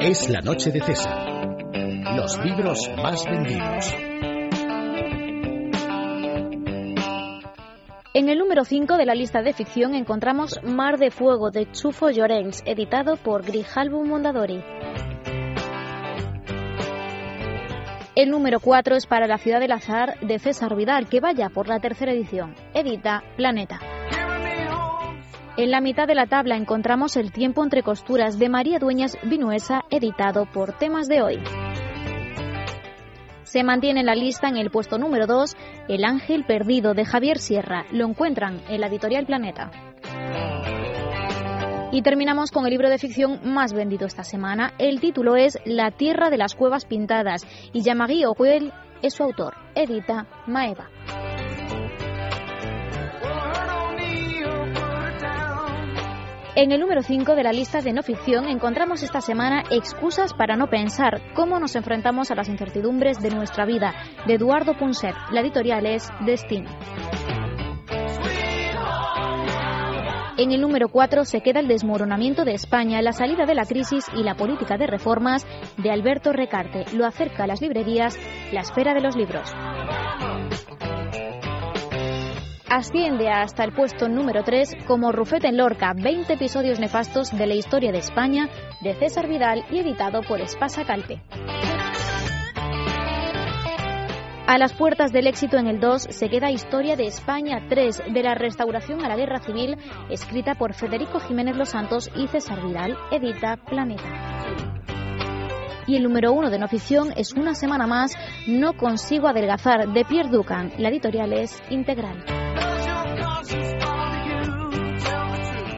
Es la noche de César. Los libros más vendidos. En el número 5 de la lista de ficción encontramos Mar de Fuego de Chufo Llorens, editado por Grijalbo Mondadori. El número 4 es para La Ciudad del Azar de César Vidal, que vaya por la tercera edición. Edita Planeta. En la mitad de la tabla encontramos El tiempo entre costuras de María Dueñas Vinuesa, editado por Temas de Hoy. Se mantiene en la lista en el puesto número 2 El ángel perdido de Javier Sierra. Lo encuentran en la editorial Planeta. Y terminamos con el libro de ficción más vendido esta semana. El título es La tierra de las cuevas pintadas y Yamagui Oguel es su autor. Edita Maeva. En el número 5 de la lista de no ficción encontramos esta semana Excusas para no pensar, cómo nos enfrentamos a las incertidumbres de nuestra vida, de Eduardo Punset. La editorial es Destino. En el número 4 se queda el desmoronamiento de España, la salida de la crisis y la política de reformas de Alberto Recarte. Lo acerca a las librerías La Esfera de los Libros asciende hasta el puesto número 3 como Rufete en Lorca, 20 episodios nefastos de la historia de España, de César Vidal y editado por Espasa Calpe. A las puertas del éxito en el 2 se queda Historia de España 3, de la restauración a la guerra civil, escrita por Federico Jiménez Los Santos y César Vidal, edita Planeta. Y el número uno de no ficción es Una semana más, No consigo adelgazar, de Pierre Ducan. La editorial es Integral.